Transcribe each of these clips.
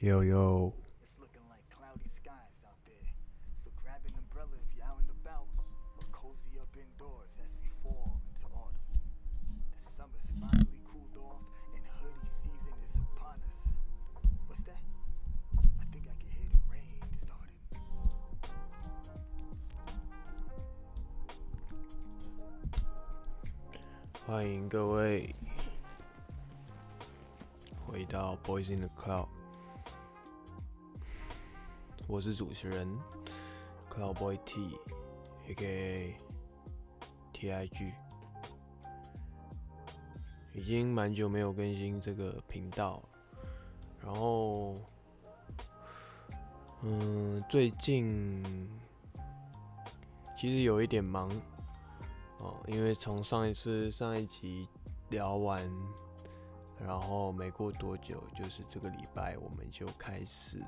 有有。欢迎各位 回到 Boys in the Cloud，我是主持人 Cloud Boy T，A.K.A. T.I.G。已经蛮久没有更新这个频道，然后，嗯，最近其实有一点忙。哦，因为从上一次上一集聊完，然后没过多久，就是这个礼拜我们就开始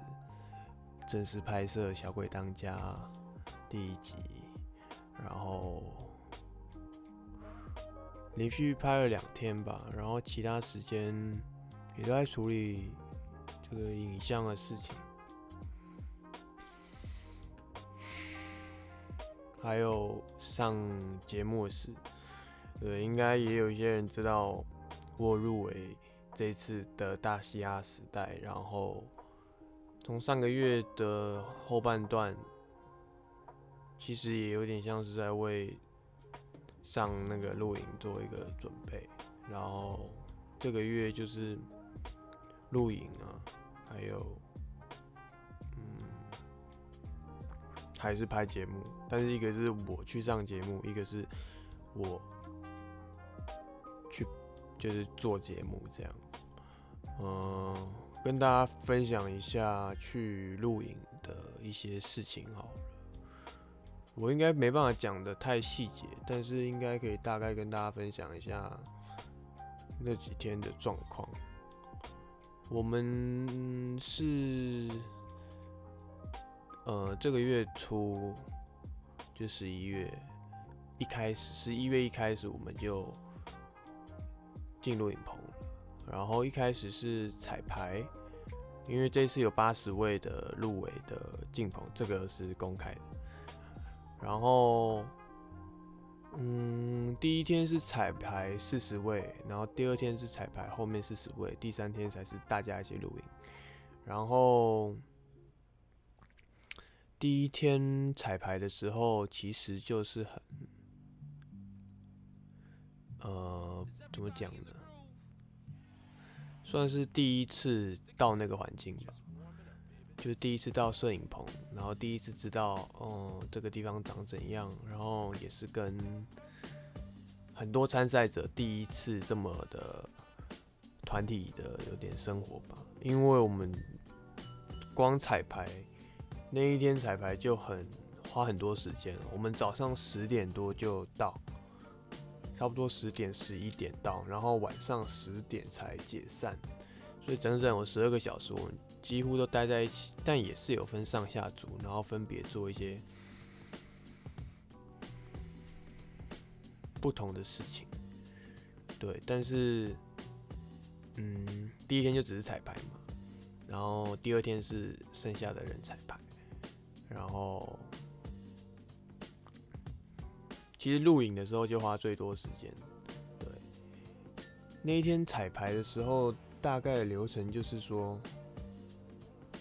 正式拍摄《小鬼当家》第一集，然后连续拍了两天吧，然后其他时间也都在处理这个影像的事情。还有上节目的事，对，应该也有一些人知道我入围这次的大西亚时代。然后从上个月的后半段，其实也有点像是在为上那个录影做一个准备。然后这个月就是录影啊，还有嗯。还是拍节目，但是一个是我去上节目，一个是我就是做节目这样。嗯，跟大家分享一下去录影的一些事情好了。我应该没办法讲的太细节，但是应该可以大概跟大家分享一下那几天的状况。我们是。呃，这个月初就十一月一开始，十一月一开始我们就进录影棚。然后一开始是彩排，因为这次有八十位的入围的进棚，这个是公开的。然后，嗯，第一天是彩排四十位，然后第二天是彩排后面四十位，第三天才是大家一起录影。然后。第一天彩排的时候，其实就是很，呃，怎么讲呢？算是第一次到那个环境吧，就是第一次到摄影棚，然后第一次知道，哦，这个地方长怎样，然后也是跟很多参赛者第一次这么的团体的有点生活吧，因为我们光彩排。那一天彩排就很花很多时间，我们早上十点多就到，差不多十点十一点到，然后晚上十点才解散，所以整整有十二个小时，我们几乎都待在一起，但也是有分上下组，然后分别做一些不同的事情。对，但是，嗯，第一天就只是彩排嘛，然后第二天是剩下的人彩排。然后，其实录影的时候就花最多时间。对，那一天彩排的时候，大概的流程就是说，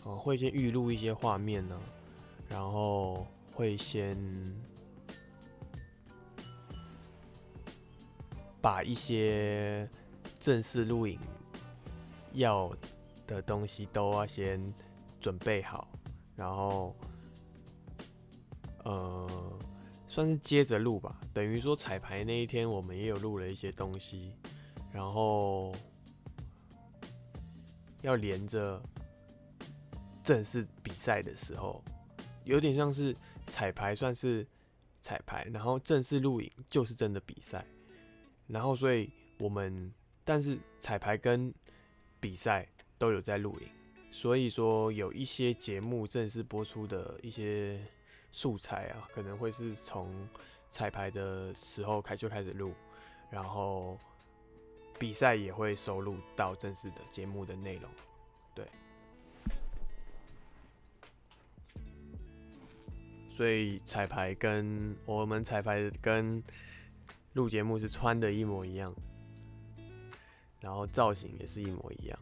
哦，会先预录一些画面呢，然后会先把一些正式录影要的东西都要先准备好，然后。呃，算是接着录吧，等于说彩排那一天我们也有录了一些东西，然后要连着正式比赛的时候，有点像是彩排算是彩排，然后正式录影就是真的比赛，然后所以我们但是彩排跟比赛都有在录影，所以说有一些节目正式播出的一些。素材啊，可能会是从彩排的时候开就开始录，然后比赛也会收录到正式的节目的内容。对，所以彩排跟我们彩排跟录节目是穿的一模一样，然后造型也是一模一样，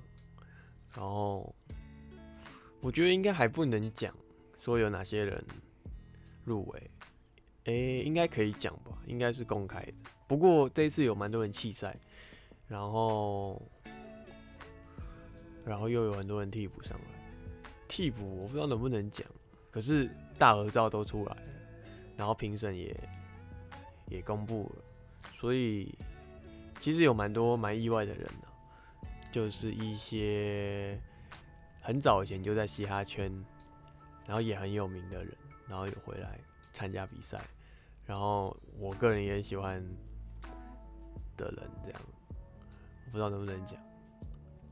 然后我觉得应该还不能讲说有哪些人入围，诶，应该可以讲吧，应该是公开的。不过这一次有蛮多人弃赛，然后然后又有很多人替补上来，替补我不知道能不能讲，可是大合照都出来了，然后评审也也公布了。所以其实有蛮多蛮意外的人呢，就是一些很早以前就在嘻哈圈，然后也很有名的人，然后有回来参加比赛，然后我个人也喜欢的人，这样不知道能不能讲，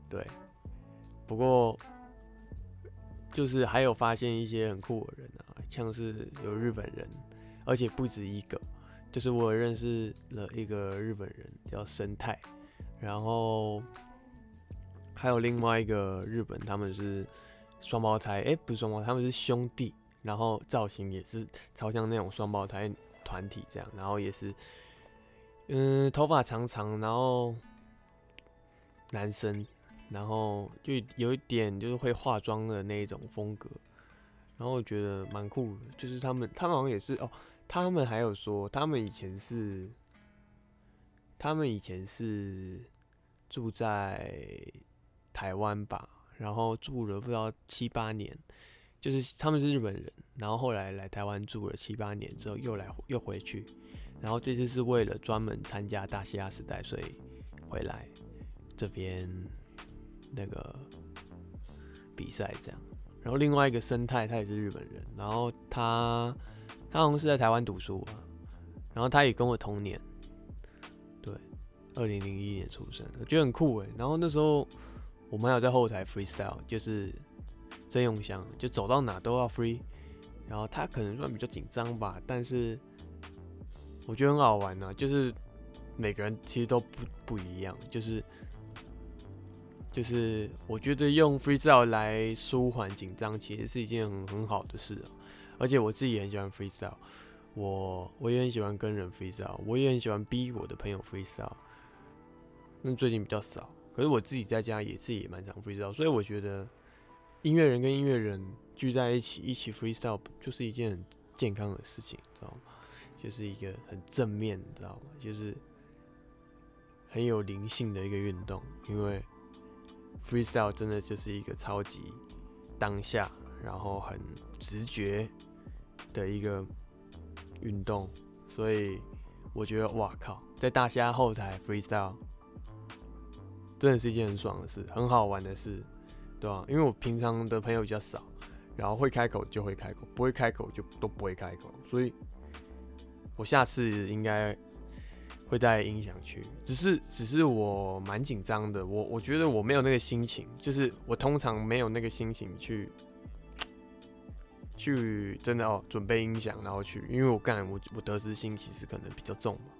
对，不过就是还有发现一些很酷的人啊，像是有日本人，而且不止一个。就是我认识了一个日本人叫生态，然后还有另外一个日本，他们是双胞胎，哎，不是双胞胎，他们是兄弟，然后造型也是超像那种双胞胎团体这样，然后也是，嗯，头发长长，然后男生，然后就有一点就是会化妆的那一种风格，然后我觉得蛮酷的，就是他们，他们好像也是哦。他们还有说，他们以前是，他们以前是住在台湾吧，然后住了不知道七八年，就是他们是日本人，然后后来来台湾住了七八年之后又来又回去，然后这次是为了专门参加大西亚时代，所以回来这边那个比赛这样。然后另外一个生态，他也是日本人，然后他。他好像是在台湾读书，然后他也跟我同年，对，二零零一年出生，我觉得很酷哎。然后那时候我们还有在后台 freestyle，就是曾永祥，就走到哪都要 free。然后他可能算比较紧张吧，但是我觉得很好玩呢。就是每个人其实都不不一样，就是就是我觉得用 freestyle 来舒缓紧张，其实是一件很很好的事啊。而且我自己也很喜欢 freestyle，我我也很喜欢跟人 freestyle，我也很喜欢逼我的朋友 freestyle。那最近比较少，可是我自己在家也是也蛮常 freestyle，所以我觉得音乐人跟音乐人聚在一起一起 freestyle 就是一件很健康的事情，知道吗？就是一个很正面，你知道吗？就是很有灵性的一个运动，因为 freestyle 真的就是一个超级当下，然后很直觉。的一个运动，所以我觉得哇靠，在大虾后台 freestyle 真的是一件很爽的事，很好玩的事，对啊？因为我平常的朋友比较少，然后会开口就会开口，不会开口就都不会开口，所以我下次应该会带音响去，只是只是我蛮紧张的，我我觉得我没有那个心情，就是我通常没有那个心情去。去真的哦，准备音响，然后去，因为我干我我得失心其实可能比较重嘛，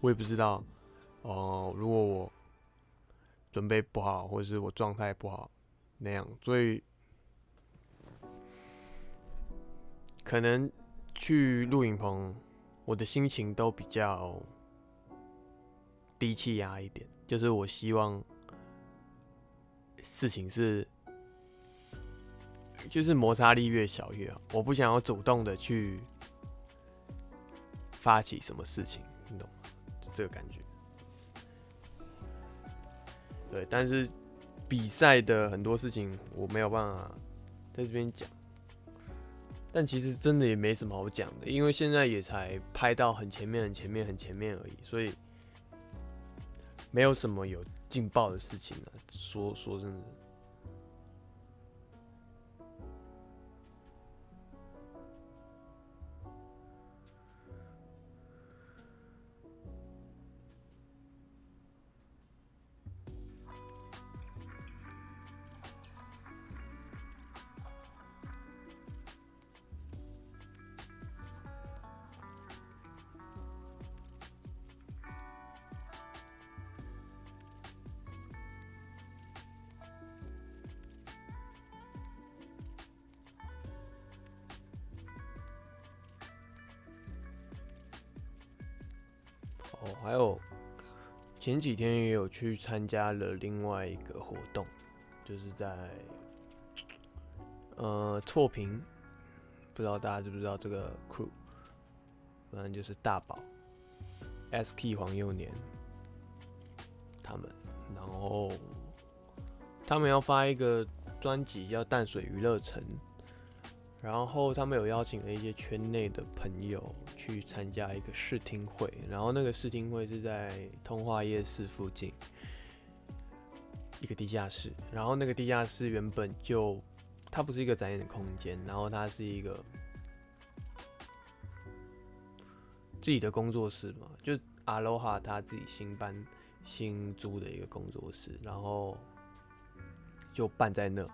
我也不知道哦，如果我准备不好，或者是我状态不好那样，所以可能去录影棚，我的心情都比较低气压一点，就是我希望事情是。就是摩擦力越小越好，我不想要主动的去发起什么事情，你懂吗？这个感觉。对，但是比赛的很多事情我没有办法在这边讲，但其实真的也没什么好讲的，因为现在也才拍到很前面、很前面、很前面而已，所以没有什么有劲爆的事情了。说说真的。前几天也有去参加了另外一个活动，就是在呃错评，不知道大家知不知道这个 crew，反正就是大宝、SK 黄幼年他们，然后他们要发一个专辑叫《淡水娱乐城》。然后他们有邀请了一些圈内的朋友去参加一个试听会，然后那个试听会是在通化夜市附近一个地下室，然后那个地下室原本就它不是一个展演的空间，然后它是一个自己的工作室嘛，就阿罗哈他自己新搬新租的一个工作室，然后就办在那。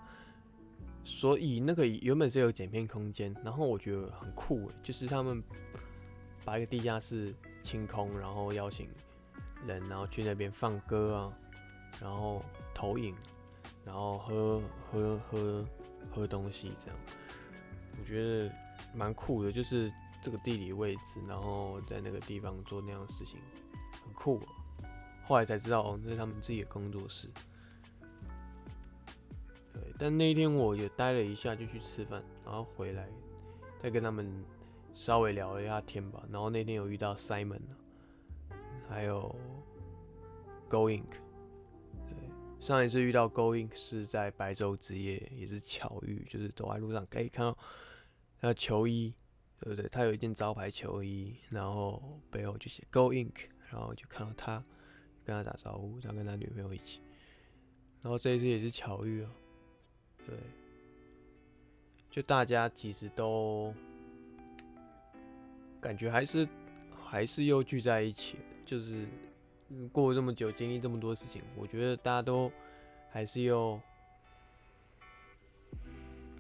所以那个原本是有剪片空间，然后我觉得很酷，就是他们把一个地下室清空，然后邀请人，然后去那边放歌啊，然后投影，然后喝喝喝喝东西这样，我觉得蛮酷的，就是这个地理位置，然后在那个地方做那样的事情，很酷。后来才知道哦，那是他们自己的工作室。对但那一天我也待了一下，就去吃饭，然后回来再跟他们稍微聊了一下天吧。然后那天有遇到 Simon 还有 Going，对，上一次遇到 Going 是在白昼之夜，也是巧遇，就是走在路上可以看到他球衣，对不对？他有一件招牌球衣，然后背后就写 Going，然后就看到他跟他打招呼，他跟他女朋友一起。然后这一次也是巧遇啊。对，就大家其实都感觉还是还是又聚在一起，就是过了这么久，经历这么多事情，我觉得大家都还是又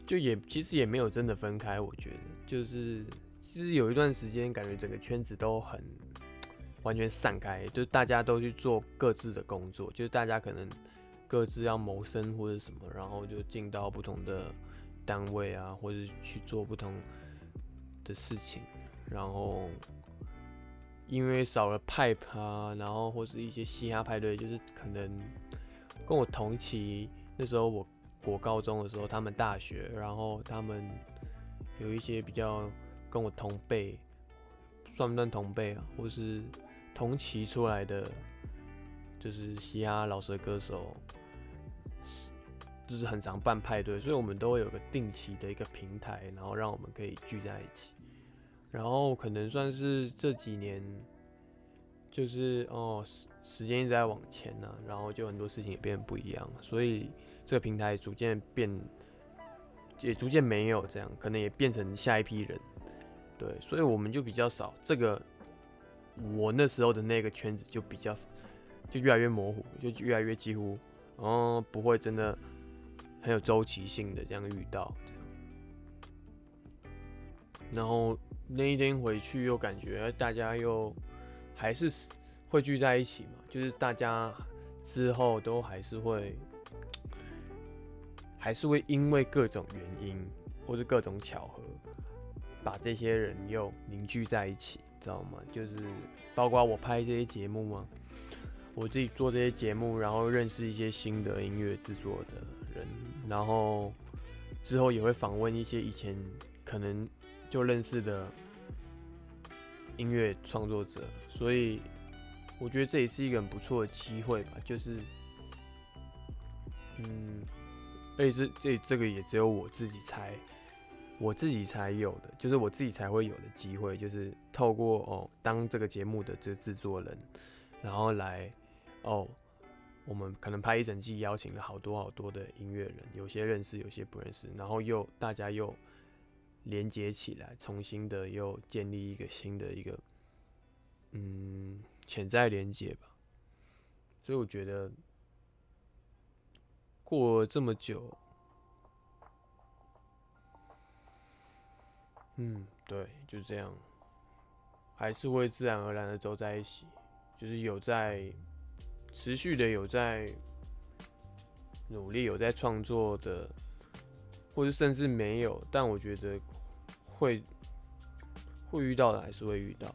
就也其实也没有真的分开，我觉得就是其实有一段时间感觉整个圈子都很完全散开，就大家都去做各自的工作，就是大家可能。各自要谋生或者什么，然后就进到不同的单位啊，或者去做不同的事情。然后因为少了 pipe 啊，然后或是一些嘻哈派对，就是可能跟我同期那时候，我国高中的时候，他们大学，然后他们有一些比较跟我同辈，算不算同辈啊？或是同期出来的，就是嘻哈老师的歌手。就是很常办派对，所以我们都会有个定期的一个平台，然后让我们可以聚在一起。然后可能算是这几年，就是哦时时间一直在往前呢，然后就很多事情也变得不一样，所以这个平台逐渐变，也逐渐没有这样，可能也变成下一批人。对，所以我们就比较少这个，我那时候的那个圈子就比较，就越来越模糊，就越来越几乎，哦不会真的。很有周期性的这样遇到，然后那一天回去又感觉大家又还是会聚在一起嘛，就是大家之后都还是会，还是会因为各种原因或者各种巧合，把这些人又凝聚在一起，知道吗？就是包括我拍这些节目嘛，我自己做这些节目，然后认识一些新的音乐制作的人。然后之后也会访问一些以前可能就认识的音乐创作者，所以我觉得这也是一个很不错的机会吧。就是，嗯，而且这这这个也只有我自己才我自己才有的，就是我自己才会有的机会，就是透过哦当这个节目的这制作人，然后来哦。我们可能拍一整季，邀请了好多好多的音乐人，有些认识，有些不认识，然后又大家又连接起来，重新的又建立一个新的一个嗯潜在连接吧。所以我觉得过这么久，嗯，对，就这样，还是会自然而然的走在一起，就是有在。持续的有在努力，有在创作的，或者甚至没有，但我觉得会会遇到的还是会遇到。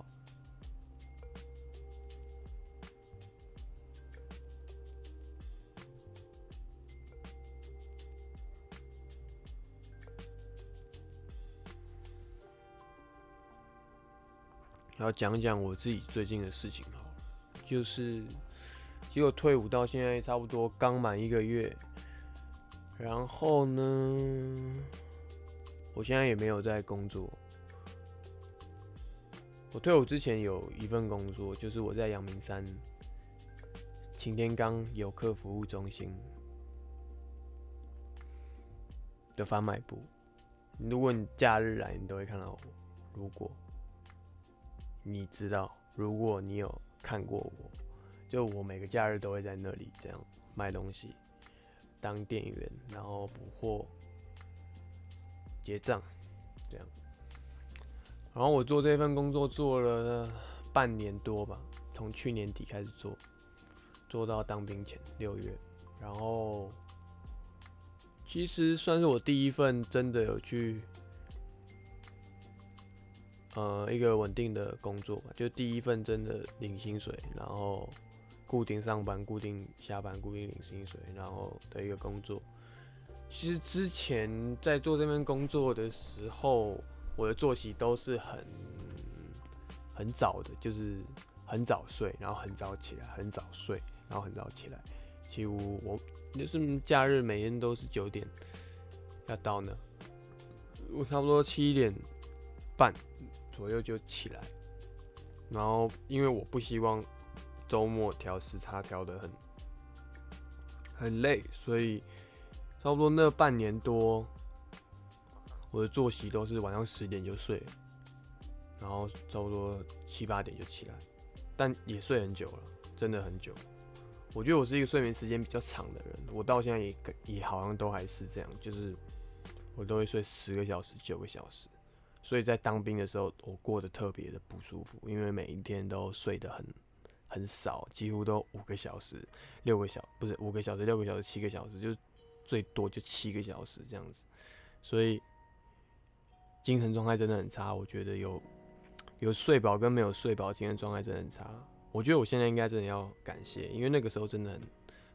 要讲讲我自己最近的事情好了，就是结果退伍到现在差不多刚满一个月，然后呢，我现在也没有在工作。我退伍之前有一份工作，就是我在阳明山擎天岗游客服务中心的贩卖部。如果你假日来，你都会看到我。如果你知道，如果你有看过我，就我每个假日都会在那里这样卖东西，当店员，然后补货、结账，这样。然后我做这份工作做了半年多吧，从去年底开始做，做到当兵前六月。然后其实算是我第一份真的有去，呃，一个稳定的工作吧，就第一份真的领薪水，然后固定上班、固定下班、固定领薪水，然后的一个工作。其实之前在做这份工作的时候。我的作息都是很很早的，就是很早睡，然后很早起来，很早睡，然后很早起来。几乎我就是假日每天都是九点要到呢，我差不多七点半左右就起来。然后因为我不希望周末调时差调的很很累，所以差不多那半年多。我的作息都是晚上十点就睡，然后差不多七八点就起来，但也睡很久了，真的很久。我觉得我是一个睡眠时间比较长的人，我到现在也也好像都还是这样，就是我都会睡十个小时、九个小时。所以在当兵的时候，我过得特别的不舒服，因为每一天都睡得很很少，几乎都五个小时、六个小不是五个小时、六个小时、七个小时，就最多就七个小时这样子，所以。精神状态真的很差，我觉得有有睡饱跟没有睡饱，精神状态真的很差。我觉得我现在应该真的要感谢，因为那个时候真的很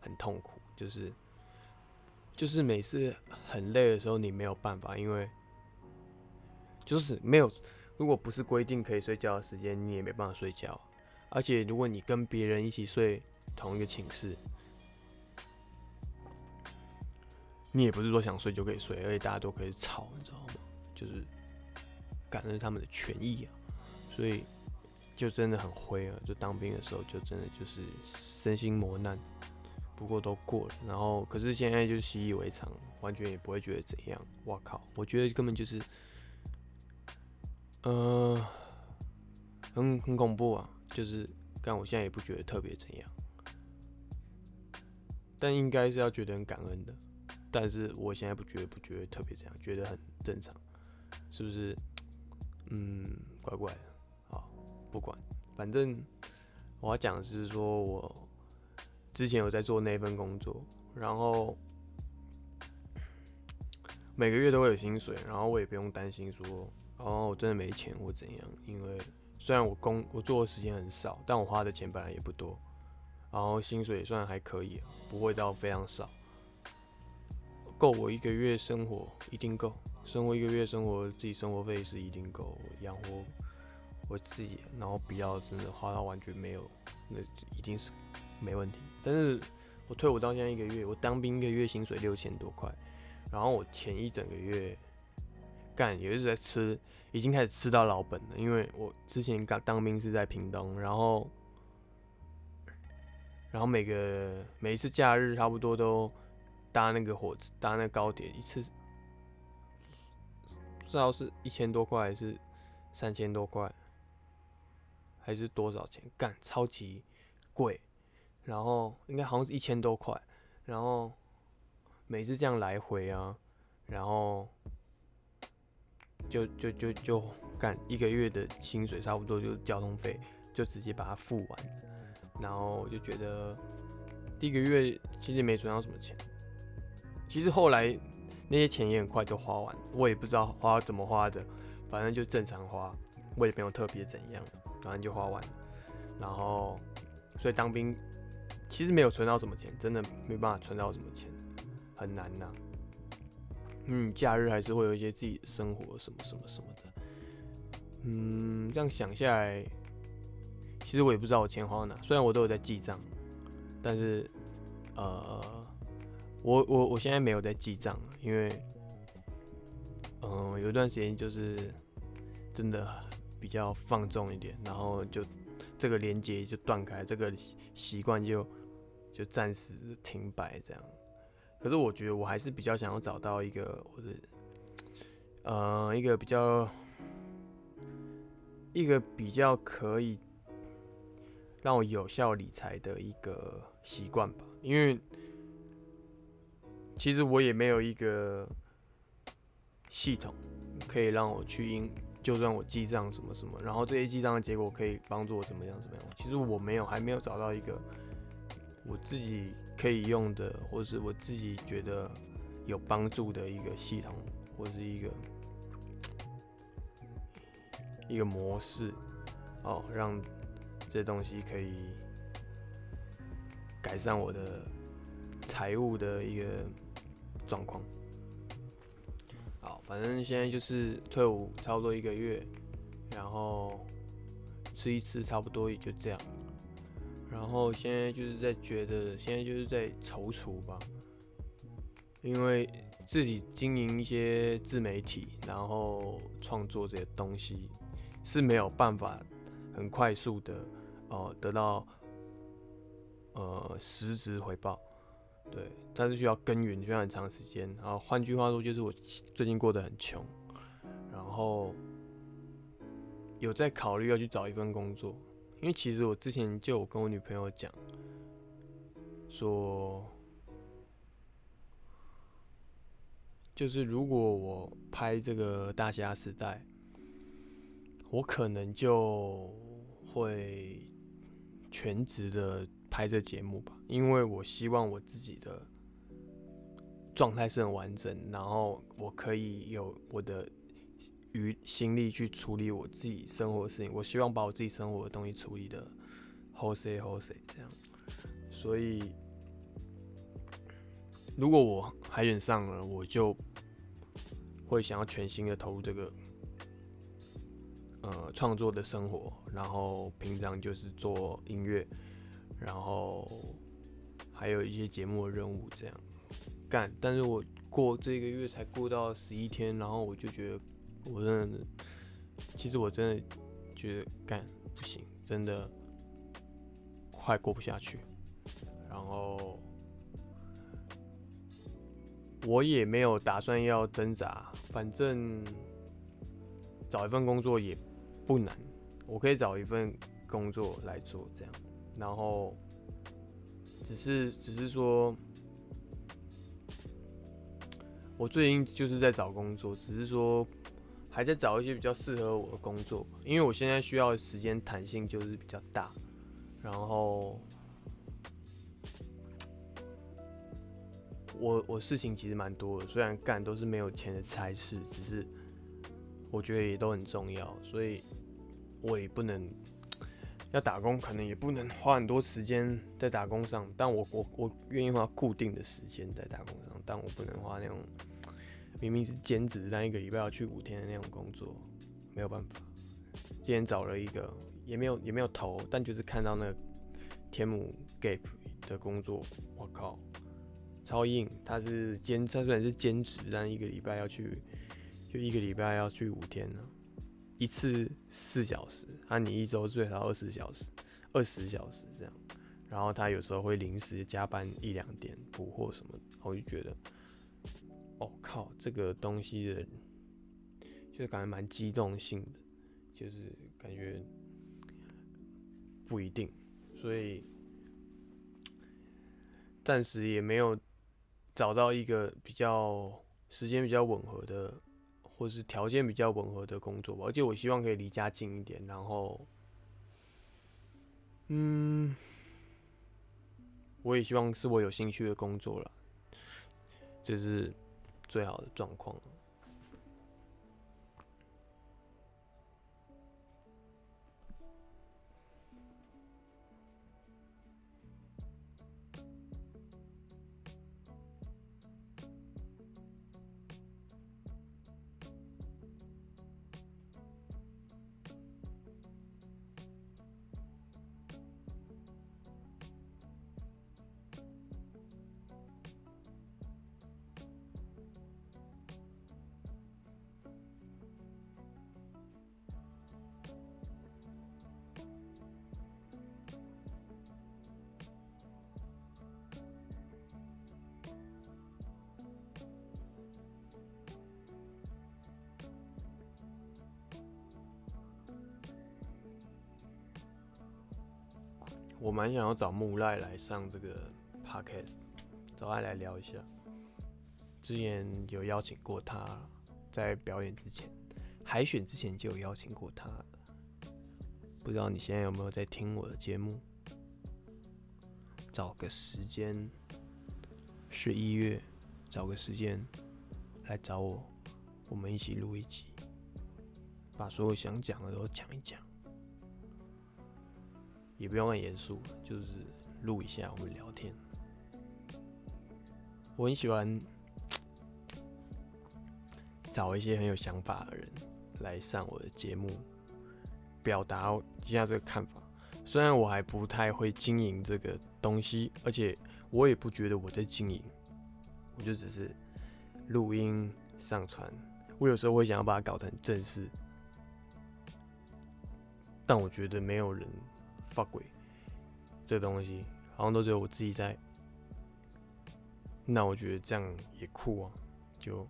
很痛苦，就是就是每次很累的时候，你没有办法，因为就是没有，如果不是规定可以睡觉的时间，你也没办法睡觉。而且如果你跟别人一起睡同一个寝室，你也不是说想睡就可以睡，而且大家都可以吵，你知道吗？就是。感恩他们的权益啊，所以就真的很灰啊！就当兵的时候，就真的就是身心磨难，不过都过了。然后，可是现在就习以为常，完全也不会觉得怎样。我靠，我觉得根本就是，呃，很很恐怖啊！就是，但我现在也不觉得特别怎样，但应该是要觉得很感恩的。但是我现在不觉得，不觉得特别怎样，觉得很正常，是不是？嗯，怪怪的，好，不管，反正我要讲的是说，我之前有在做那份工作，然后每个月都会有薪水，然后我也不用担心说，哦，我真的没钱或怎样，因为虽然我工我做的时间很少，但我花的钱本来也不多，然后薪水也算还可以，不会到非常少，够我一个月生活，一定够。生活一个月，生活自己生活费是一定够养活我自己，然后不要真的花到完全没有，那一定是没问题。但是我退伍到现在一个月，我当兵一个月薪水六千多块，然后我前一整个月干也是在吃，已经开始吃到老本了，因为我之前刚当兵是在屏东，然后然后每个每一次假日差不多都搭那个火车，搭那高铁一次。不知道是一千多块还是三千多块，还是多少钱？干，超级贵。然后应该好像是一千多块。然后每次这样来回啊，然后就就就就干一个月的薪水，差不多就交通费，就直接把它付完。然后我就觉得第一个月其实没存到什么钱。其实后来。那些钱也很快就花完，我也不知道花怎么花的，反正就正常花，我也没有特别怎样，反正就花完。然后，所以当兵其实没有存到什么钱，真的没办法存到什么钱，很难呐。嗯，假日还是会有一些自己的生活什么什么什么的。嗯，这样想下来，其实我也不知道我钱花到哪。虽然我都有在记账，但是，呃，我我我现在没有在记账，因为，嗯，有一段时间就是真的比较放纵一点，然后就这个连接就断开，这个习惯就就暂时停摆这样。可是我觉得我还是比较想要找到一个我的，呃，一个比较。一个比较可以让我有效理财的一个习惯吧，因为其实我也没有一个系统可以让我去应，就算我记账什么什么，然后这些记账的结果可以帮助我怎么样怎么样。其实我没有，还没有找到一个我自己可以用的，或是我自己觉得有帮助的一个系统，或是一个。一个模式哦，让这东西可以改善我的财务的一个状况。好，反正现在就是退伍差不多一个月，然后吃一次差不多也就这样。然后现在就是在觉得，现在就是在踌躇吧，因为自己经营一些自媒体，然后创作这些东西。是没有办法很快速的哦得到呃实质回报，对，但是需要耕耘，需要很长时间。然后换句话说，就是我最近过得很穷，然后有在考虑要去找一份工作，因为其实我之前就有跟我女朋友讲，说就是如果我拍这个大侠时代。我可能就会全职的拍这节目吧，因为我希望我自己的状态是很完整，然后我可以有我的余心力去处理我自己生活的事情。我希望把我自己生活的东西处理的好些好些这样。所以，如果我海选上了，我就会想要全心的投入这个。呃，创作的生活，然后平常就是做音乐，然后还有一些节目的任务这样干。但是我过这个月才过到十一天，然后我就觉得我真的，其实我真的觉得干不行，真的快过不下去。然后我也没有打算要挣扎，反正找一份工作也。不难，我可以找一份工作来做，这样，然后只是只是说，我最近就是在找工作，只是说还在找一些比较适合我的工作，因为我现在需要的时间弹性就是比较大，然后我我事情其实蛮多的，虽然干都是没有钱的差事，只是我觉得也都很重要，所以。我也不能要打工，可能也不能花很多时间在打工上。但我我我愿意花固定的时间在打工上，但我不能花那种明明是兼职，但一个礼拜要去五天的那种工作，没有办法。今天找了一个，也没有也没有投，但就是看到那个天母 Gap 的工作，我靠，超硬！他是兼，他虽然是兼职，但一个礼拜要去，就一个礼拜要去五天呢。一次四小时，那你一周最少二十小时，二十小时这样。然后他有时候会临时加班一两点补货什么，我就觉得，哦靠，这个东西的，就是感觉蛮机动性的，就是感觉不一定，所以暂时也没有找到一个比较时间比较吻合的。或是条件比较吻合的工作吧，而且我希望可以离家近一点，然后，嗯，我也希望是我有兴趣的工作了，就是最好的状况。我蛮想要找木赖来上这个 podcast，找他来聊一下。之前有邀请过他，在表演之前、海选之前就有邀请过他。不知道你现在有没有在听我的节目？找个时间，十一月，找个时间来找我，我们一起录一集，把所有想讲的都讲一讲。也不用很严肃，就是录一下我们聊天。我很喜欢找一些很有想法的人来上我的节目，表达一下这个看法。虽然我还不太会经营这个东西，而且我也不觉得我在经营，我就只是录音上传。我有时候会想要把它搞得很正式，但我觉得没有人。发鬼，这东西好像都只有我自己在。那我觉得这样也酷啊！就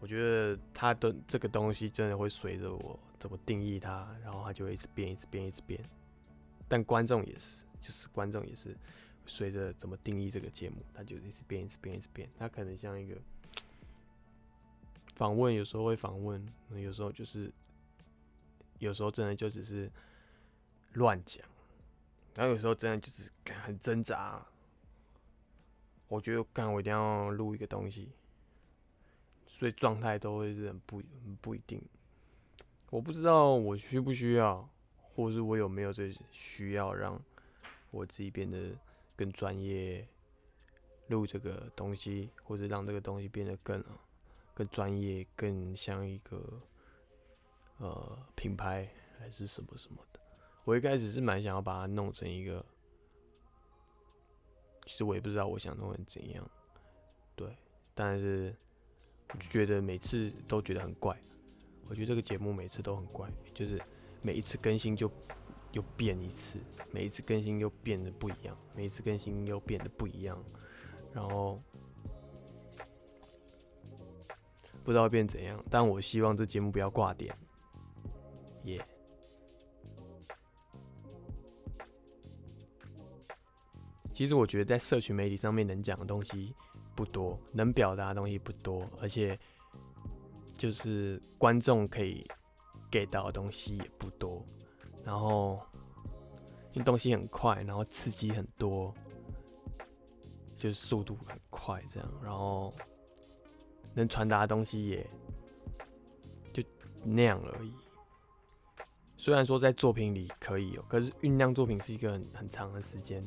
我觉得它的这个东西真的会随着我怎么定义它，然后它就会一直变，一直变，一直变。但观众也是，就是观众也是随着怎么定义这个节目，它就一直变，一直变，一直变。它可能像一个访问，有时候会访问，有时候就是有时候真的就只是。乱讲，然后有时候真的就是很挣扎。我觉得，干我一定要录一个东西，所以状态都会是很不很不一定。我不知道我需不需要，或是我有没有这需要让我自己变得更专业，录这个东西，或者让这个东西变得更更专业，更像一个呃品牌还是什么什么。我一开始是蛮想要把它弄成一个，其实我也不知道我想弄成怎样，对，但是我就觉得每次都觉得很怪，我觉得这个节目每次都很怪，就是每一次更新就又变一次，每一次更新又变得不一样，每一次更新又变得不一样，然后不知道变怎样，但我希望这节目不要挂点，耶。其实我觉得在社群媒体上面能讲的东西不多，能表达的东西不多，而且就是观众可以给到的东西也不多。然后因为东西很快，然后刺激很多，就是速度很快这样，然后能传达的东西也就那样而已。虽然说在作品里可以有，可是酝酿作品是一个很很长的时间。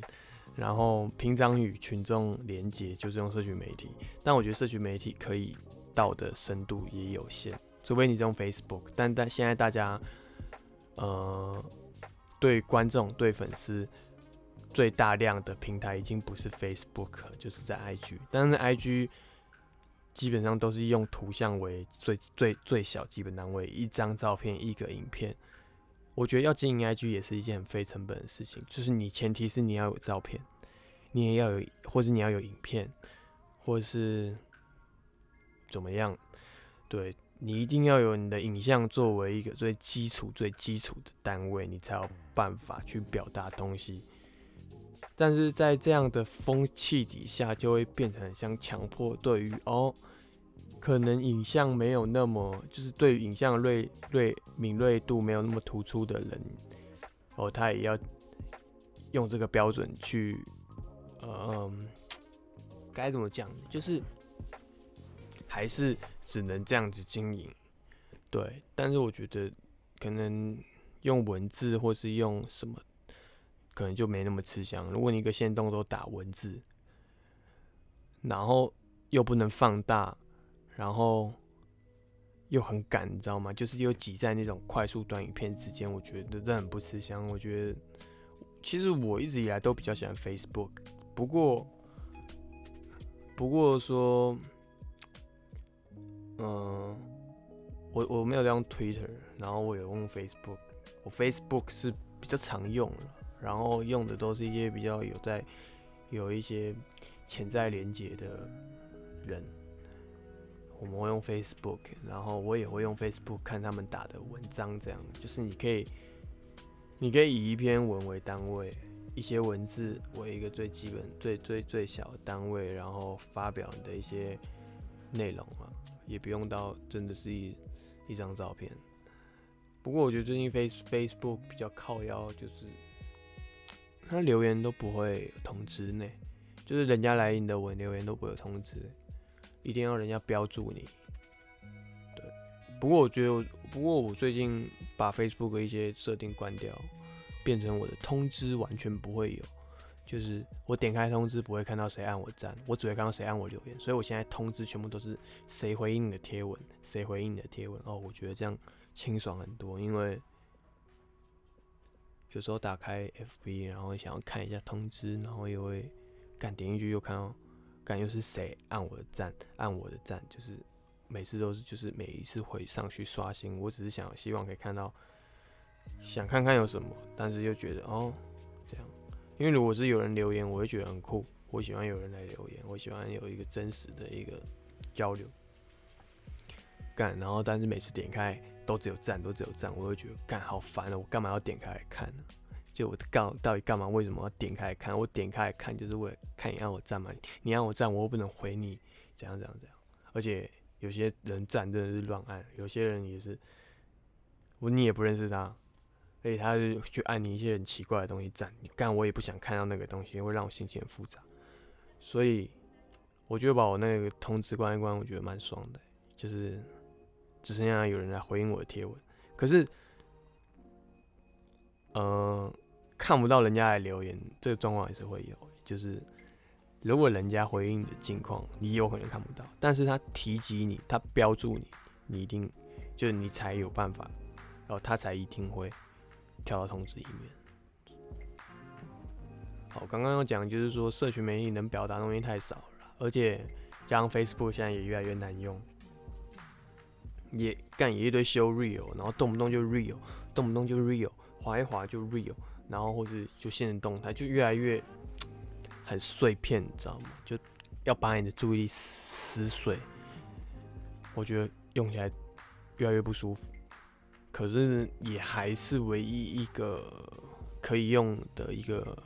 然后平常与群众连接就是用社群媒体，但我觉得社群媒体可以到的深度也有限，除非你是用 Facebook。但但现在大家，呃，对观众、对粉丝最大量的平台已经不是 Facebook，就是在 IG。但是 IG 基本上都是用图像为最最最小基本单位，一张照片一个影片。我觉得要经营 IG 也是一件很费成本的事情，就是你前提是你要有照片，你也要有，或者你要有影片，或是怎么样，对你一定要有你的影像作为一个最基础、最基础的单位，你才有办法去表达东西。但是在这样的风气底下，就会变成像强迫对于哦。可能影像没有那么，就是对影像锐锐敏锐度没有那么突出的人，哦，他也要用这个标准去，嗯，该怎么讲？就是还是只能这样子经营，对。但是我觉得可能用文字或是用什么，可能就没那么吃香。如果你一个线动都打文字，然后又不能放大。然后又很赶，你知道吗？就是又挤在那种快速短影片之间，我觉得这很不吃香。我觉得其实我一直以来都比较喜欢 Facebook，不过不过说，嗯，我我没有在用 Twitter，然后我有用 Facebook，我 Facebook 是比较常用的，然后用的都是一些比较有在有一些潜在连接的人。我们会用 Facebook，然后我也会用 Facebook 看他们打的文章，这样就是你可以你可以以一篇文为单位，一些文字为一个最基本、最最最小的单位，然后发表你的一些内容嘛，也不用到真的是一一张照片。不过我觉得最近 Face Facebook 比较靠腰，就是他留言都不会通知呢，就是人家来你的文留言都不会有通知，一定要人家标注你。对，不过我觉得，不过我最近把 Facebook 一些设定关掉，变成我的通知完全不会有，就是我点开通知不会看到谁按我赞，我只会看到谁按我留言，所以我现在通知全部都是谁回应你的贴文，谁回应你的贴文。哦，我觉得这样。清爽很多，因为有时候打开 FB，然后想要看一下通知，然后又会敢点进去，又看到敢又是谁按我的赞，按我的赞，就是每次都是就是每一次回上去刷新，我只是想希望可以看到，想看看有什么，但是又觉得哦这样，因为如果是有人留言，我会觉得很酷，我喜欢有人来留言，我喜欢有一个真实的一个交流干，然后但是每次点开。都只有赞，都只有赞，我会觉得干好烦啊！我干嘛要点开来看呢？就我干到底干嘛？为什么要点开看？我点开看就是为了看你按我赞嘛？你按我赞，我又不能回你，怎样怎样怎样？而且有些人赞真的是乱按，有些人也是，我你也不认识他，而且他就去按你一些很奇怪的东西赞，你干我也不想看到那个东西，会让我心情很复杂。所以我就把我那个通知关一关，我觉得蛮爽的，就是。只剩下有人来回应我的贴文，可是，呃，看不到人家的留言，这个状况也是会有。就是如果人家回应你的近况，你有可能看不到，但是他提及你，他标注你，你一定就是你才有办法，然后他才一定会跳到通知里面。好，刚刚要讲就是说，社群媒体能表达东西太少了，而且加上 Facebook 现在也越来越难用。也干也一堆修 real，然后动不动就 real，动不动就 real，滑一滑就 real，然后或者就现实动态就越来越很碎片，你知道吗？就要把你的注意力撕碎，我觉得用起来越来越不舒服。可是也还是唯一一个可以用的一个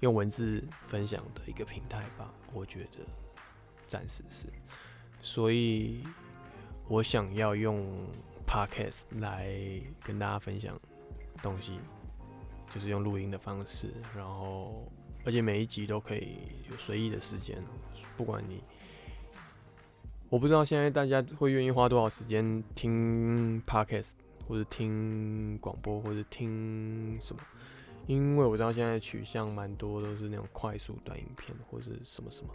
用文字分享的一个平台吧，我觉得暂时是，所以。我想要用 podcast 来跟大家分享东西，就是用录音的方式，然后而且每一集都可以有随意的时间，不管你，我不知道现在大家会愿意花多少时间听 podcast 或者听广播或者听什么，因为我知道现在取向蛮多都是那种快速短影片或者什么什么，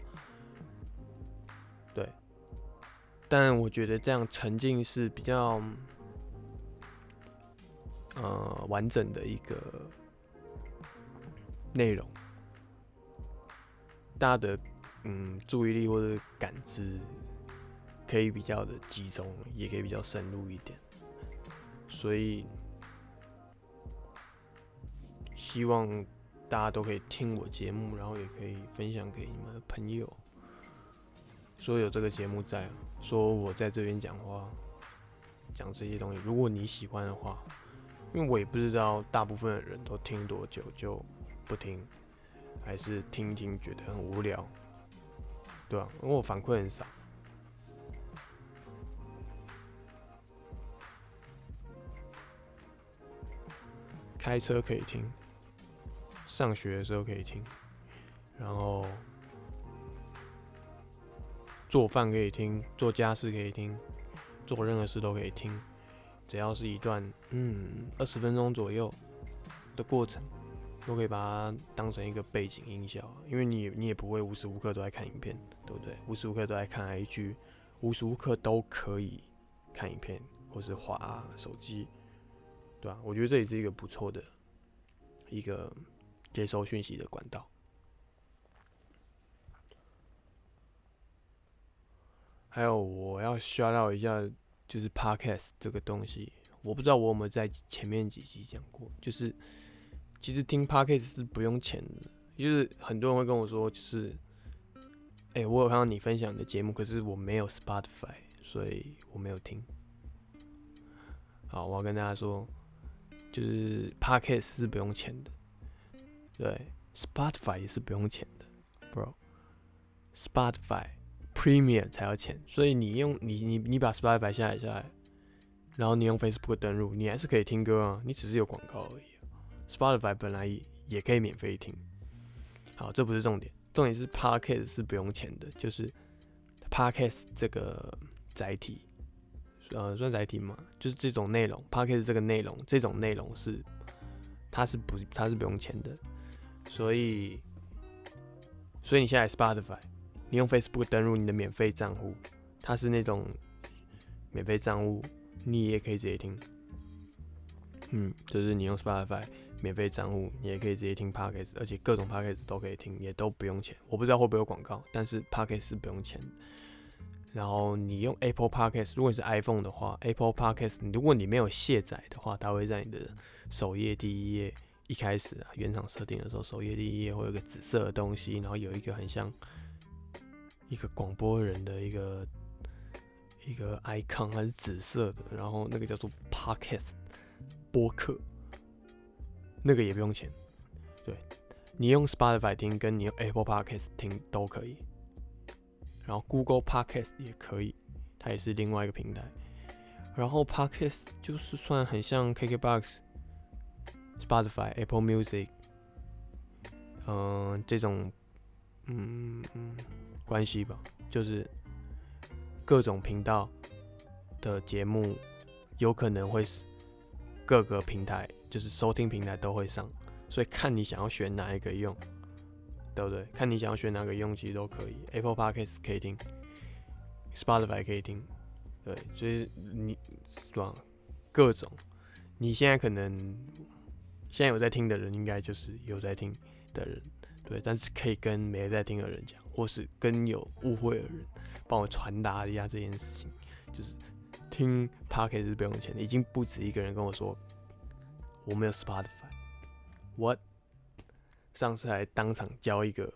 对。但我觉得这样沉浸是比较，呃，完整的一个内容，大家的嗯注意力或者感知可以比较的集中，也可以比较深入一点，所以希望大家都可以听我节目，然后也可以分享给你们的朋友。说有这个节目在，说我在这边讲话，讲这些东西。如果你喜欢的话，因为我也不知道大部分的人都听多久就不听，还是听一听觉得很无聊，对吧？因为我反馈很少，开车可以听，上学的时候可以听，然后。做饭可以听，做家事可以听，做任何事都可以听，只要是一段嗯二十分钟左右的过程，都可以把它当成一个背景音效。因为你你也不会无时无刻都在看影片，对不对？无时无刻都在看 IG，无时无刻都可以看影片或是滑手机，对吧？我觉得这也是一个不错的一个接收讯息的管道。还有我要 shout out 一下，就是 podcast 这个东西，我不知道我有没有在前面几集讲过，就是其实听 podcast 是不用钱的，就是很多人会跟我说，就是，哎，我有看到你分享的节目，可是我没有 Spotify，所以我没有听。好，我要跟大家说，就是 Podcast 是不用钱的，对，Spotify 也是不用钱的，Bro，Spotify Premium 才要钱，所以你用你你你把 Spotify 下载下来，然后你用 Facebook 登录，你还是可以听歌啊，你只是有广告而已。Spotify 本来也可以免费听，好，这不是重点，重点是 Podcast 是不用钱的，就是 Podcast 这个载体。呃，算载体嘛，就是这种内容，Podcast 这个内容，这种内容是，它是不，它是不用钱的，所以，所以你现在 Spotify，你用 Facebook 登录你的免费账户，它是那种免费账户，你也可以直接听，嗯，就是你用 Spotify 免费账户，你也可以直接听 p o c a s t 而且各种 p o c a s t 都可以听，也都不用钱，我不知道会不会有广告，但是 p o c a s t 是不用钱。然后你用 Apple Podcast，如果你是 iPhone 的话，Apple Podcast，如果你没有卸载的话，它会在你的首页第一页一开始啊，原厂设定的时候，首页第一页会有个紫色的东西，然后有一个很像一个广播人的一个一个 icon，它是紫色的，然后那个叫做 Podcast 播客，那个也不用钱，对你用 Spotify 听，跟你用 Apple Podcast 听都可以。然后 Google Podcast 也可以，它也是另外一个平台。然后 Podcast 就是算很像 KKBox、Spotify、Apple Music，嗯，这种嗯嗯关系吧，就是各种频道的节目有可能会是各个平台，就是收听平台都会上，所以看你想要选哪一个用。对不对？看你想要选哪个用，其实都可以。Apple Podcast 可以听，Spotify 可以听，对，所以你是吧？各种，你现在可能现在有在听的人，应该就是有在听的人，对。但是可以跟没在听的人讲，或是跟有误会的人，帮我传达一下这件事情，就是听 Podcast 是不用钱的。已经不止一个人跟我说，我没有 Spotify，What？上次还当场教一个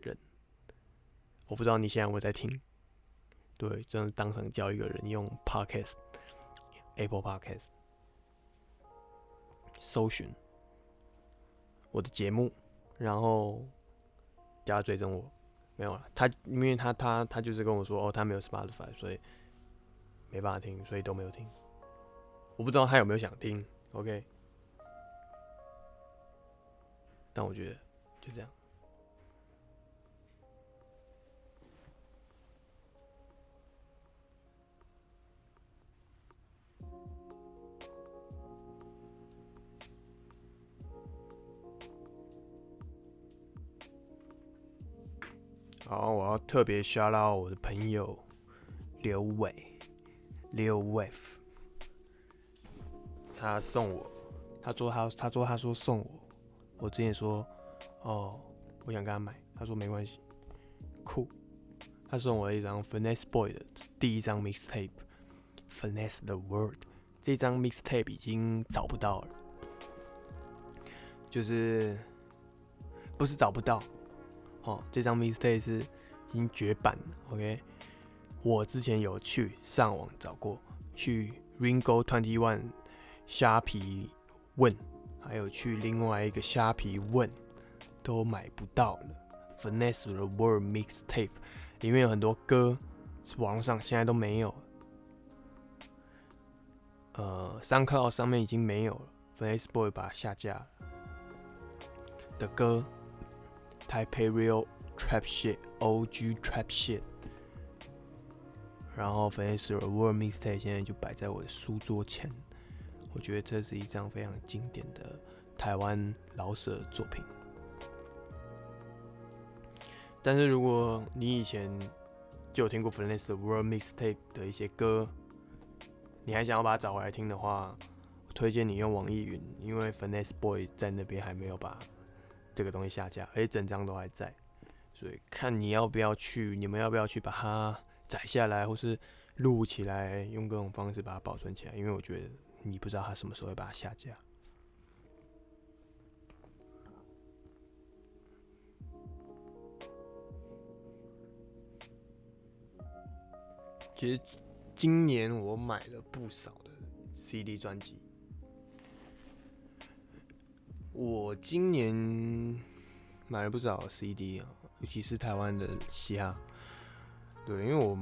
人，我不知道你现在有没有在听。对，真的当场教一个人用 Podcast，Apple Podcast，搜寻我的节目，然后加追踪我。没有了，他因为他他他就是跟我说，哦，他没有 Spotify，所以没办法听，所以都没有听。我不知道他有没有想听，OK。但我觉得就这样。好，我要特别 shout out 我的朋友刘伟，刘伟，他送我，他说他他说他说送我。我之前说，哦，我想跟他买，他说没关系，酷。他送我一张 Finesse Boy 的第一张 Mixtape，Finesse the World。这张 Mixtape 已经找不到了，就是不是找不到，哦，这张 Mixtape 是已经绝版了。OK，我之前有去上网找过，去 Ringo Twenty One 虾皮问。还有去另外一个虾皮问，都买不到了。Finesse the World Mixtape 里面有很多歌，是网络上现在都没有。呃，SoundCloud 上面已经没有了，Finesse Boy 把它下架了。的歌，Taipei Real Trap Shit，OG Trap Shit。然后 Finesse the World Mixtape 现在就摆在我的书桌前。我觉得这是一张非常经典的台湾老舍作品。但是如果你以前就有听过 Finesse World Mixtape 的一些歌，你还想要把它找回来听的话，推荐你用网易云，因为 Finesse Boy 在那边还没有把这个东西下架，而且整张都还在，所以看你要不要去，你们要不要去把它载下来，或是录起来，用各种方式把它保存起来，因为我觉得。你不知道他什么时候会把它下架。其实今年我买了不少的 CD 专辑，我今年买了不少 CD 啊，尤其是台湾的嘻哈。对，因为我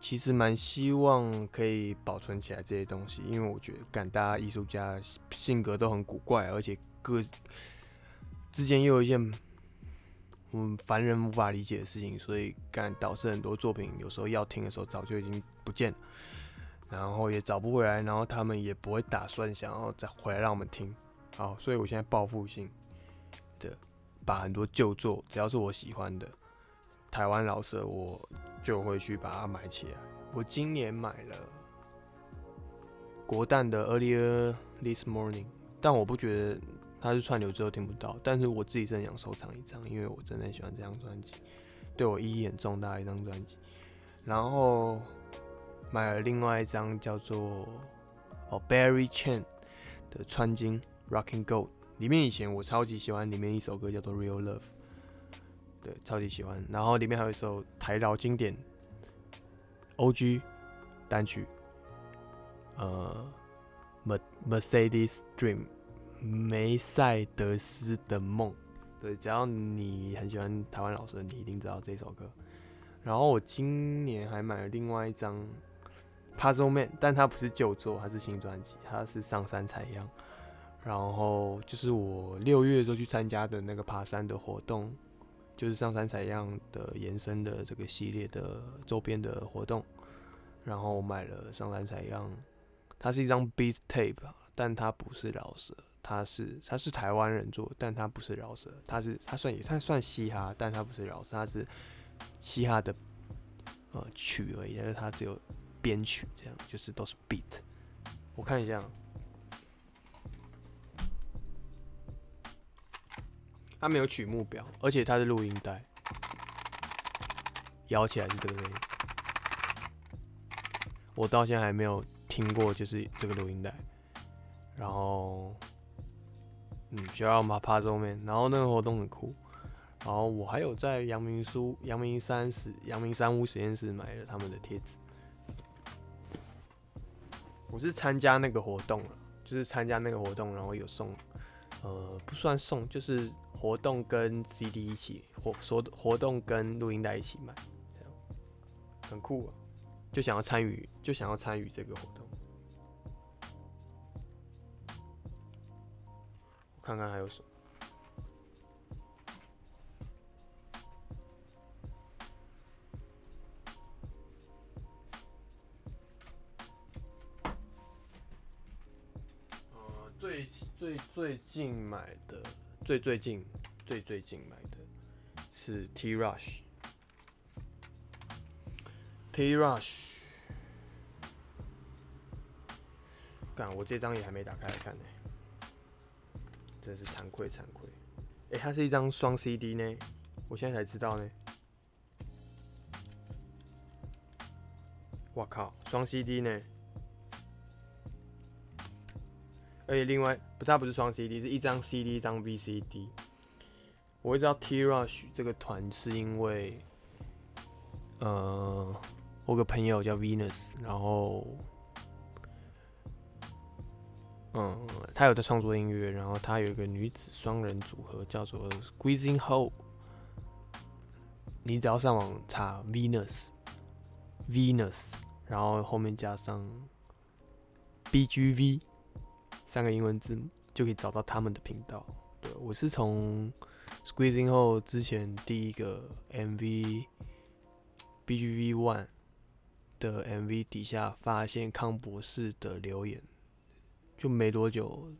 其实蛮希望可以保存起来这些东西，因为我觉得，干大家艺术家性格都很古怪，而且各之间又有一件嗯凡人无法理解的事情，所以干导致很多作品有时候要听的时候早就已经不见了，然后也找不回来，然后他们也不会打算想要再回来让我们听。好，所以我现在报复性的把很多旧作，只要是我喜欢的台湾老舍，我就会去把它买起来。我今年买了国蛋的 Earlier This Morning，但我不觉得它是串流之后听不到，但是我自己真的想收藏一张，因为我真的喜欢这张专辑，对我意义很重大一张专辑。然后买了另外一张叫做哦 Barry Chen 的穿金。Rocking Gold 里面以前我超级喜欢里面一首歌叫做 Real Love，对，超级喜欢。然后里面还有一首台饶经典 OG 单曲，呃，Mercedes Dream 梅赛德斯的梦。对，只要你很喜欢台湾老师的，你一定知道这首歌。然后我今年还买了另外一张 Puzzle Man，但它不是旧作，它是新专辑，它是上山采样。然后就是我六月的时候去参加的那个爬山的活动，就是上山采样的延伸的这个系列的周边的活动。然后我买了上山采样，它是一张 beat tape，但它不是饶舌，它是它是台湾人做，但它不是饶舌，它是它算也算算嘻哈，但它不是饶舌，它是嘻哈的呃曲而已，但是它只有编曲这样，就是都是 beat。我看一下。它没有曲目表，而且它是录音带，摇起来是这个声音。我到现在还没有听过，就是这个录音带。然后，嗯，需要嘛趴后面，然后那个活动很酷。然后我还有在阳明书、阳明山实、阳明山屋实验室买了他们的贴纸。我是参加那个活动了，就是参加那个活动，然后有送，呃，不算送，就是。活动跟 CD 一起活说活动跟录音带一起买，这样很酷啊！就想要参与，就想要参与这个活动。我看看还有什么。最最最近买的。最最近最最近买的是 T Rush，T Rush，干我这张也还没打开来看呢，真是惭愧惭愧。哎，它是一张双 CD 呢，我现在才知道呢。我靠，双 CD 呢？而且另外，不，它不是双 CD，是一张 CD，一张 VCD。我会知道 T Rush 这个团是因为，呃，我个朋友叫 Venus，然后，嗯，他有在创作音乐，然后他有一个女子双人组合叫做 Squeezing Hole。你只要上网查 Venus，Venus，然后后面加上 BGV。三个英文字母就可以找到他们的频道。对我是从 Squeezing 后之前第一个 MV BGV One 的 MV 底下发现康博士的留言，就没多久，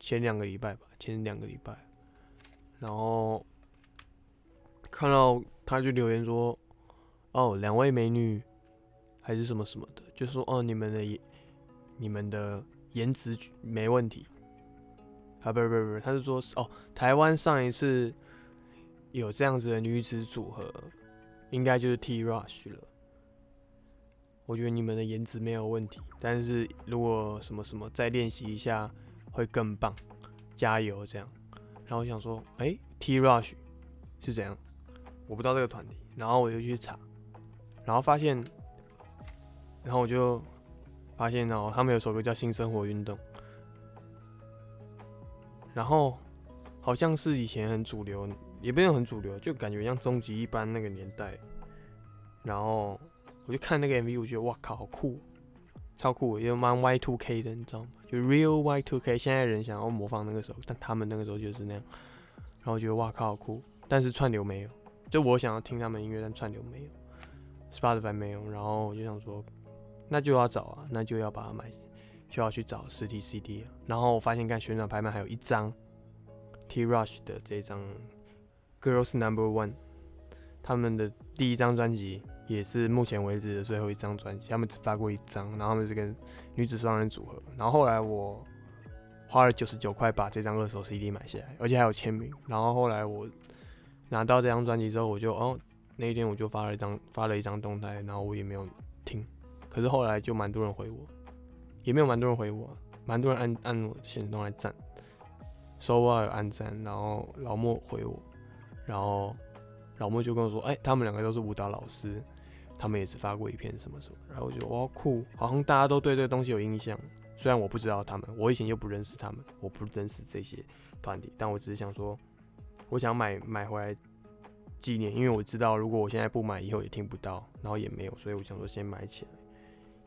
前两个礼拜吧，前两个礼拜，然后看到他就留言说：“哦，两位美女还是什么什么的，就说哦，你们的你们的。”颜值没问题啊，不是不是不是，他是说哦，台湾上一次有这样子的女子组合，应该就是 T Rush 了。我觉得你们的颜值没有问题，但是如果什么什么再练习一下会更棒，加油这样。然后我想说，哎，T Rush 是怎样？我不知道这个团体，然后我就去查，然后发现，然后我就。发现哦，他们有首歌叫《新生活运动》，然后好像是以前很主流，也不是很主流，就感觉像终极一般那个年代。然后我就看那个 MV，我觉得哇靠，好酷，超酷，因为蛮 Y2K 的，你知道吗？就 Real Y2K。现在人想要模仿那个时候，但他们那个时候就是那样。然后我觉得哇靠，好酷，但是串流没有。就我想要听他们音乐，但串流没有，Spotify 没有。然后我就想说，那就要找啊，那就要把它买。就要去找实体 CD，然后我发现看旋转拍卖还有一张 T Rush 的这张 Girls Number One，他们的第一张专辑也是目前为止的最后一张专辑，他们只发过一张，然后他们是跟女子双人组合，然后后来我花了九十九块把这张二手 CD 买下来，而且还有签名，然后后来我拿到这张专辑之后，我就哦那一天我就发了一张发了一张动态，然后我也没有听，可是后来就蛮多人回我。也没有蛮多人回我，蛮多人按按我现实动态赞，收啊有按赞，然后老莫回我，然后老莫就跟我说，哎，他们两个都是舞蹈老师，他们也只发过一篇什么什么，然后我就哇酷，好像大家都对这个东西有印象，虽然我不知道他们，我以前又不认识他们，我不认识这些团体，但我只是想说，我想买买回来纪念，因为我知道如果我现在不买，以后也听不到，然后也没有，所以我想说先买起来。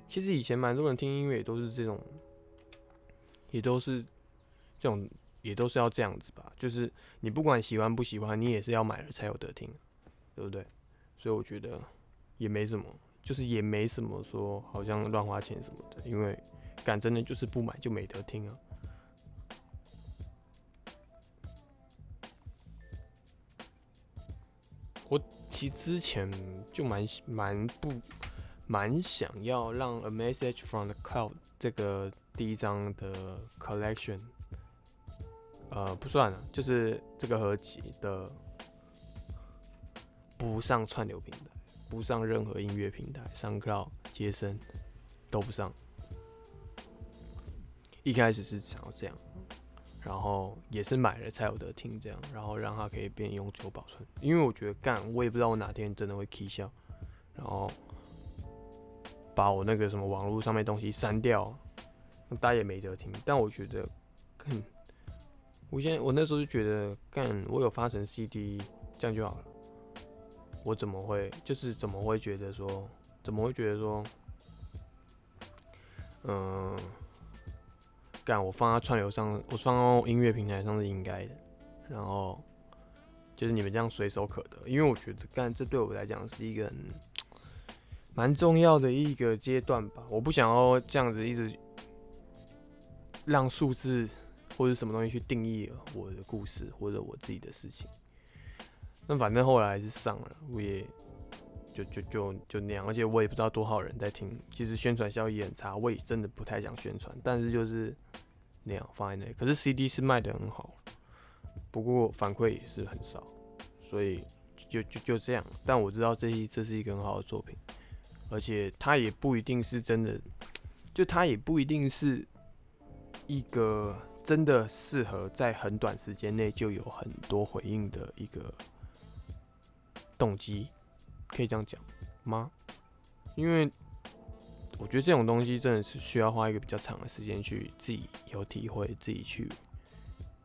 其实以前蛮多人听音乐也都是这种，也都是这种，也都是要这样子吧。就是你不管喜欢不喜欢，你也是要买了才有得听，对不对？所以我觉得也没什么，就是也没什么说好像乱花钱什么的，因为敢真的就是不买就没得听啊。我其实之前就蛮蛮不。蛮想要让《A Message from the Cloud》这个第一张的 collection，呃，不算了，就是这个合集的不上串流平台，不上任何音乐平台上 Cloud、接生都不上。一开始是想要这样，然后也是买了才有得听这样，然后让它可以变永久保存。因为我觉得干，我也不知道我哪天真的会 k 笑，然后。把我那个什么网络上面东西删掉，大家也没得听。但我觉得，哼，我现在我那时候就觉得，干我有发成 CD，这样就好了。我怎么会，就是怎么会觉得说，怎么会觉得说，嗯，干我放在串流上，我放到音乐平台上是应该的。然后就是你们这样随手可得，因为我觉得干这对我来讲是一个很。蛮重要的一个阶段吧，我不想要这样子一直让数字或者什么东西去定义我的故事或者我自己的事情。那反正后来还是上了，我也就就就就那样，而且我也不知道多少人在听。其实宣传效益很差，我也真的不太想宣传，但是就是那样放在那。可是 CD 是卖的很好，不过反馈也是很少，所以就就就这样。但我知道这一这是一个很好的作品。而且他也不一定是真的，就他也不一定是一个真的适合在很短时间内就有很多回应的一个动机，可以这样讲吗？因为我觉得这种东西真的是需要花一个比较长的时间去自己有体会，自己去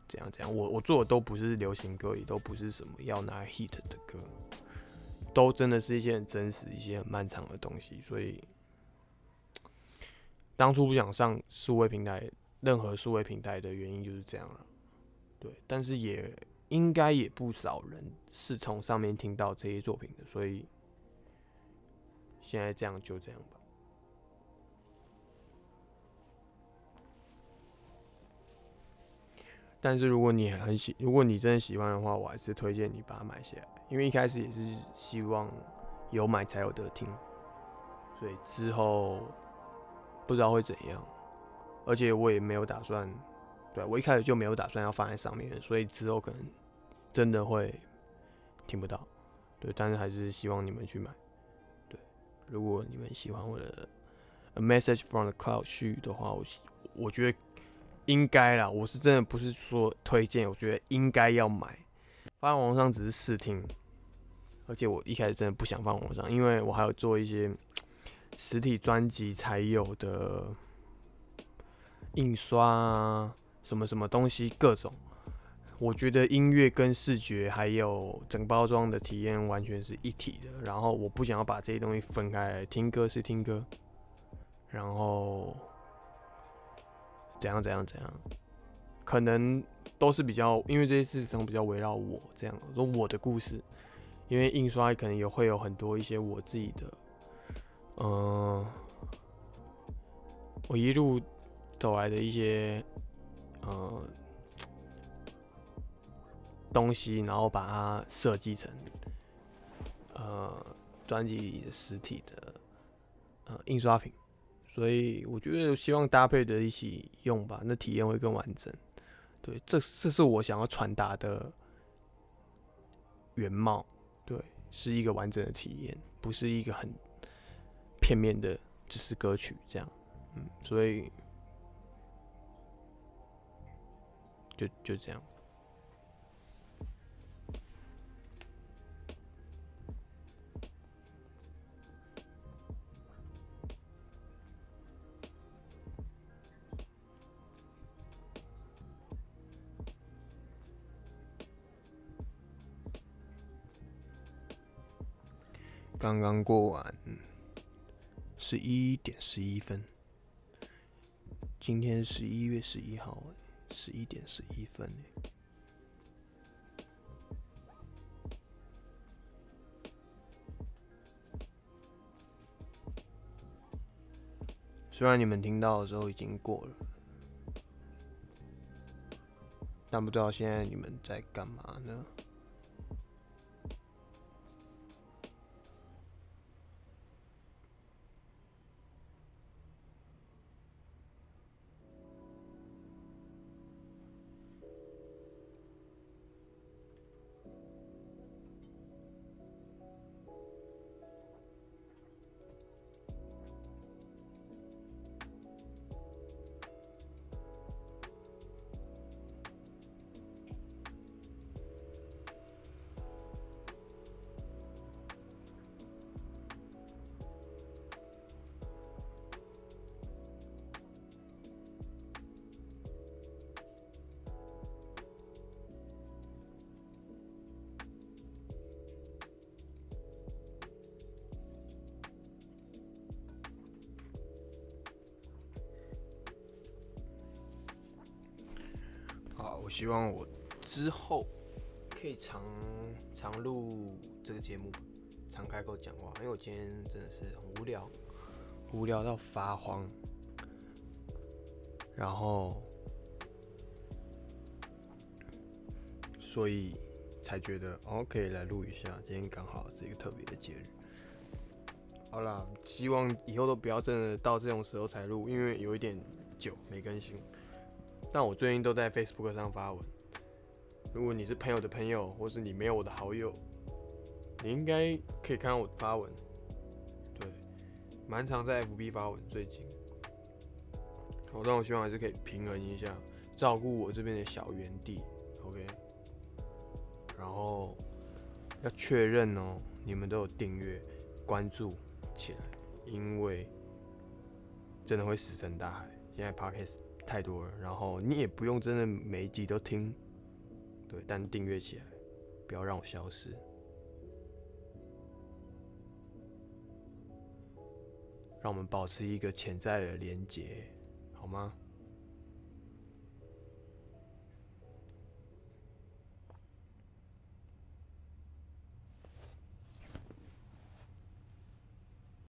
怎样怎样。我我做的都不是流行歌，也都不是什么要拿 hit 的歌。都真的是一些很真实、一些很漫长的东西，所以当初不想上数位平台，任何数位平台的原因就是这样了。对，但是也应该也不少人是从上面听到这些作品的，所以现在这样就这样吧。但是如果你很喜，如果你真的喜欢的话，我还是推荐你把它买下来。因为一开始也是希望有买才有得听，所以之后不知道会怎样，而且我也没有打算，对我一开始就没有打算要放在上面，所以之后可能真的会听不到，对，但是还是希望你们去买，对，如果你们喜欢我的《A Message from the Cloud》序的话，我我觉得应该啦，我是真的不是说推荐，我觉得应该要买。放网上只是试听，而且我一开始真的不想放网上，因为我还有做一些实体专辑才有的印刷啊，什么什么东西各种，我觉得音乐跟视觉还有整包装的体验完全是一体的。然后我不想要把这些东西分开来，听歌是听歌，然后怎样怎样怎样，可能都是比较，因为这些事情比较围绕我这样，说我的故事。因为印刷可能也会有很多一些我自己的，嗯，我一路走来的一些，呃，东西，然后把它设计成，呃，专辑里的实体的，呃，印刷品。所以我觉得希望搭配的一起用吧，那体验会更完整。对，这这是我想要传达的原貌。对，是一个完整的体验，不是一个很片面的，只是歌曲这样，嗯，所以就就这样。刚刚过完十一点十一分，今天十一月十一号，十一点十一分。虽然你们听到的时候已经过了，但不知道现在你们在干嘛呢？我希望我之后可以常常录这个节目，常开口讲话，因为我今天真的是很无聊，无聊到发慌，然后所以才觉得哦可以来录一下。今天刚好是一个特别的节日。好啦，希望以后都不要真的到这种时候才录，因为有一点久没更新。但我最近都在 Facebook 上发文。如果你是朋友的朋友，或是你没有我的好友，你应该可以看到我的发文。对，蛮常在 FB 发文。最近，我但我希望还是可以平衡一下，照顾我这边的小园地。OK。然后要确认哦，你们都有订阅、关注起来，因为真的会石沉大海。现在 Podcast。太多了，然后你也不用真的每一集都听，对，但订阅起来，不要让我消失，让我们保持一个潜在的连接，好吗？